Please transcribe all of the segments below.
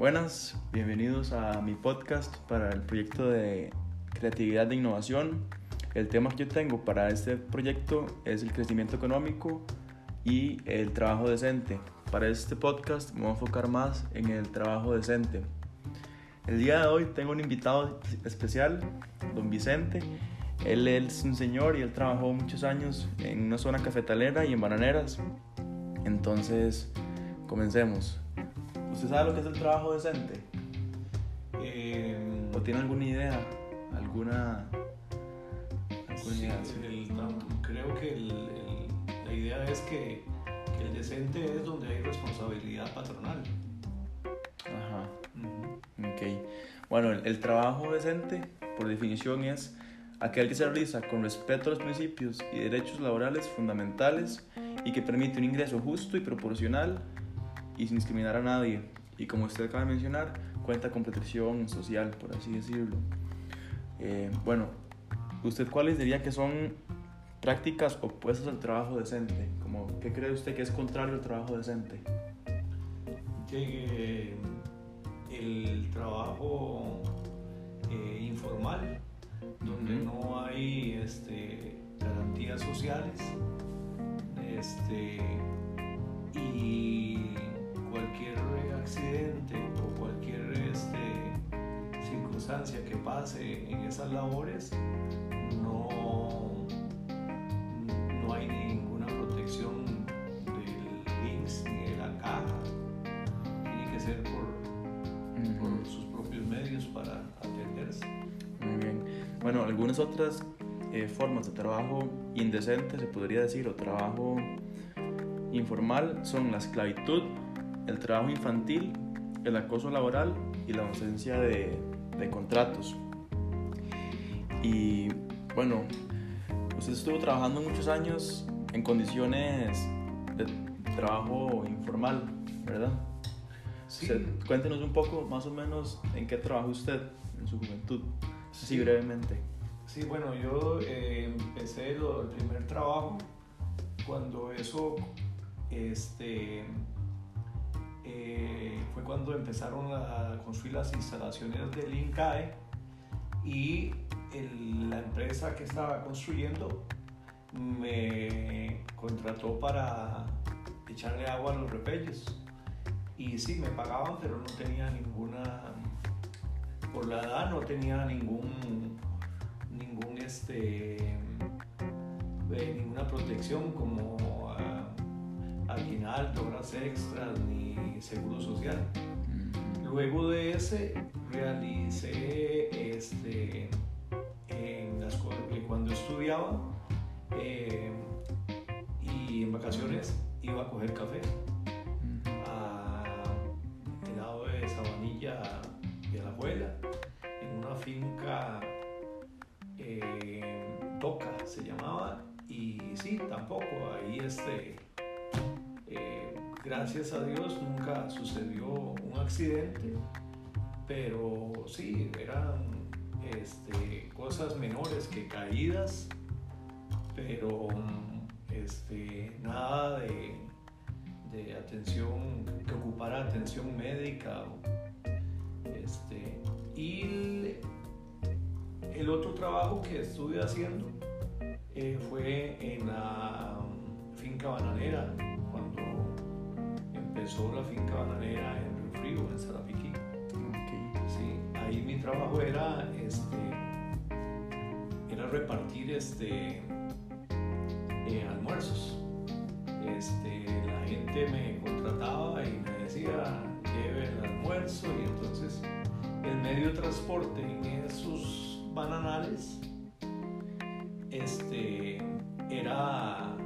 Buenas, bienvenidos a mi podcast para el proyecto de creatividad de innovación. El tema que yo tengo para este proyecto es el crecimiento económico y el trabajo decente. Para este podcast me voy a enfocar más en el trabajo decente. El día de hoy tengo un invitado especial, don Vicente. Él es un señor y él trabajó muchos años en una zona cafetalera y en bananeras. Entonces, comencemos. ¿Usted sabe lo que es el trabajo decente? Eh, ¿O tiene alguna idea? ¿Alguna, alguna sí, idea? el creo que el- el- la idea es que, que el decente es donde hay responsabilidad patronal. Ajá. Ujú. Ok. Bueno, el trabajo decente, por definición, es aquel que se realiza con respeto a los principios y derechos laborales fundamentales y que permite un ingreso justo y proporcional y sin discriminar a nadie. Y como usted acaba de mencionar, cuenta con protección social, por así decirlo. Eh, bueno, ¿usted cuáles diría que son prácticas opuestas al trabajo decente? Como, ¿Qué cree usted que es contrario al trabajo decente? Que, eh, el trabajo eh, informal, donde no hay este, garantías sociales, este, y cualquier accidente o cualquier este, circunstancia que pase en esas labores, no, no hay ninguna protección del INSS ni de la caja. Tiene que ser por, por sus propios medios para atenderse. Muy bien. Bueno, algunas otras eh, formas de trabajo indecente, se podría decir, o trabajo informal, son la esclavitud, el trabajo infantil, el acoso laboral y la ausencia de, de contratos. Y bueno, usted estuvo trabajando muchos años en condiciones de trabajo informal, ¿verdad? Sí, Usted- cuéntenos un poco más o menos en qué trabajó usted en su juventud, así Sí. brevemente. sí, bueno, yo eh, empecé lo- el primer trabajo cuando eso, este, eh, fue cuando empezaron a construir las instalaciones del INCAE y la empresa que estaba construyendo me contrató para echarle agua a los repellos. Y sí, me pagaban, pero no tenía ninguna, por la edad no tenía ningún, ningún este, eh, ninguna protección como aguinaldo, horas extras ni seguro social. Luego de ese realicé este, en las, cuando estudiaba eh, y en vacaciones iba a coger café. A el lado de Sabanilla de la abuela en una finca eh, Toca se llamaba y sí tampoco ahí este gracias a Dios nunca sucedió un accidente pero sí eran este, cosas menores que caídas pero este, nada de atención, que ocupara atención médica. Este, y el, otro trabajo que estuve haciendo eh, fue en la um, finca bananera, empezó la finca bananera en Río Frío, en Sarapiquí. Sí, ahí mi trabajo era, este, era repartir este, eh, almuerzos. Este, la gente me contrataba y me decía, lleve el almuerzo y entonces el medio de transporte en esos bananales este, era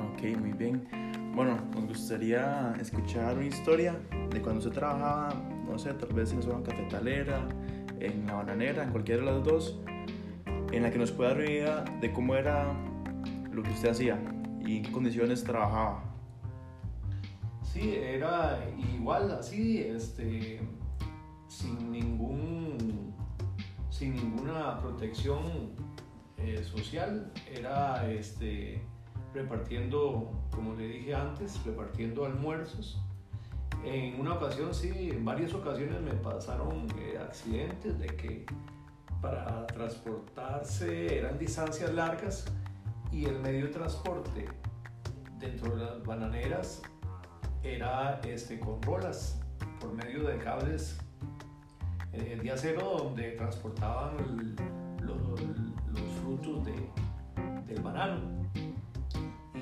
Ok, muy bien. Bueno, nos gustaría escuchar una historia de cuando usted trabajaba, no sé, tal vez en zona cafetalera, en la bananera, en cualquiera de las dos, en la que nos pueda dar una idea de cómo era lo que usted hacía y en qué condiciones trabajaba. Sí, era igual así, este, sin ningún, sin ninguna protección eh, social, era este, repartiendo, como le dije antes, repartiendo almuerzos. En una ocasión, sí, en varias ocasiones me pasaron eh, accidentes de que para transportarse eran distancias largas y el medio de transporte dentro de las bananeras era este, con rolas por medio de cables eh, de acero donde transportaban los, frutos de, del banano.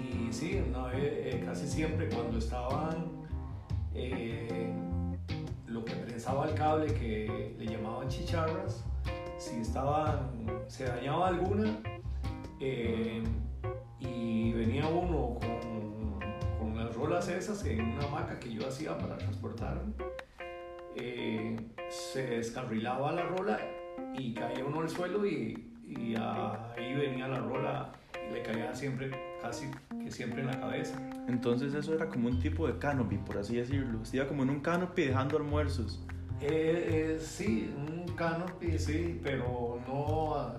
Y sí, eh, eh, casi siempre cuando estaban lo que prensaba el cable que le llamaban chicharras, si estaban, se dañaba alguna y venía uno con, con, las rolas esas en una hamaca que yo hacía para transportar eh, se descarrilaba la rola y caía uno al suelo y, ahí venía la rola le caía siempre, casi que siempre en la cabeza. Entonces eso era como un tipo de canopy, por así decirlo. Iba como en un canopy dejando almuerzos. Eh, eh, sí, un canopy, sí, pero no,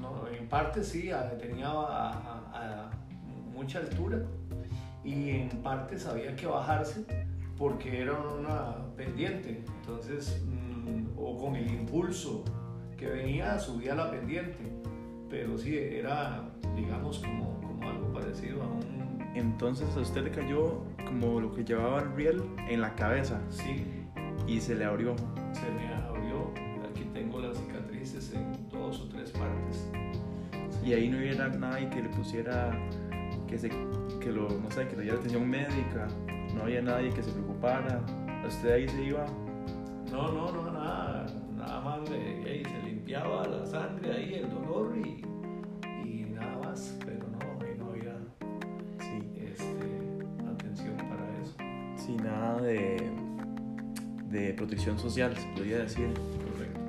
no en parte sí, tenía a, mucha altura y en parte sabía que bajarse porque era una pendiente, entonces, mm, o con el impulso que venía, subía la pendiente, pero sí, era, digamos, como, como algo parecido a un... Entonces a usted le cayó como lo que llevaba el riel en la cabeza. Sí. Y se le abrió. Se me abrió, aquí tengo las cicatrices en dos o tres partes. Y ahí no hubiera nadie que le pusiera, que, se, que lo, no sé, que le diera atención médica no había nadie que se preocupara. ¿Usted ahí se iba? No, no, no, nada. Nada más de, se limpiaba la sangre ahí, el dolor y, y nada más. Pero no, ahí no había sí. este, atención para eso. Sí, nada de, de protección social, se podría decir. Correcto.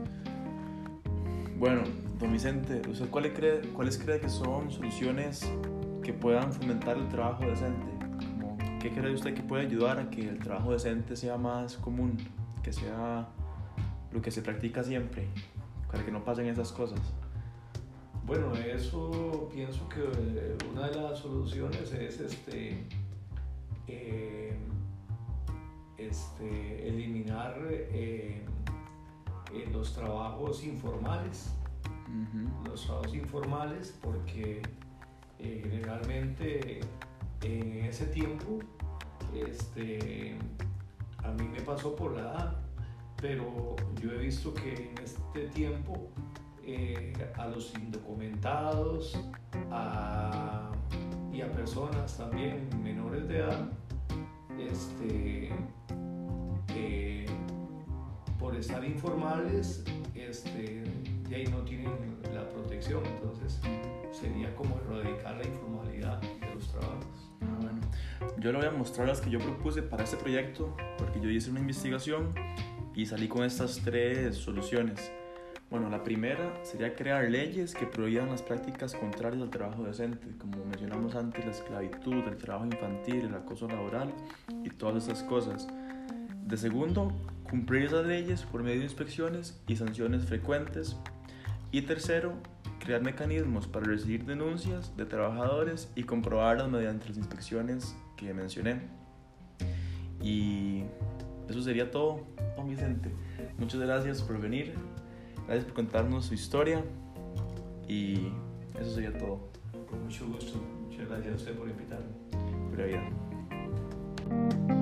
Bueno, don Vicente, ¿usted cuáles cree, cuáles cree que son soluciones que puedan fomentar el trabajo decente? ¿Qué cree usted que puede ayudar a que el trabajo decente sea más común, que sea lo que se practica siempre, para que no pasen esas cosas? Bueno, eso pienso que eh, una de las soluciones es este, eh, este eliminar eh, los trabajos informales. Los trabajos informales porque generalmente en ese tiempo, este, a mí me pasó por la edad, pero yo he visto que en este tiempo eh, a los indocumentados y a personas también menores de edad, este, eh, por estar informales, este, y no tienen la protección, entonces sería como erradicar la informalidad de los trabajos. Yo le voy a mostrar las que yo propuse para este proyecto, porque yo hice una investigación y salí con estas tres soluciones. Bueno, la primera sería crear leyes que prohíban las prácticas contrarias al trabajo decente, como mencionamos antes, la esclavitud, el trabajo infantil, el acoso laboral y todas esas cosas. De segundo, cumplir esas leyes por medio de inspecciones y sanciones frecuentes. Y tercero, crear mecanismos para recibir denuncias de trabajadores y comprobarlas mediante las inspecciones que mencioné. Y eso sería todo, Vicente. Muchas gracias por venir, gracias por contarnos su historia y eso sería todo. Con mucho gusto, muchas gracias a usted por invitarme. Pura vida.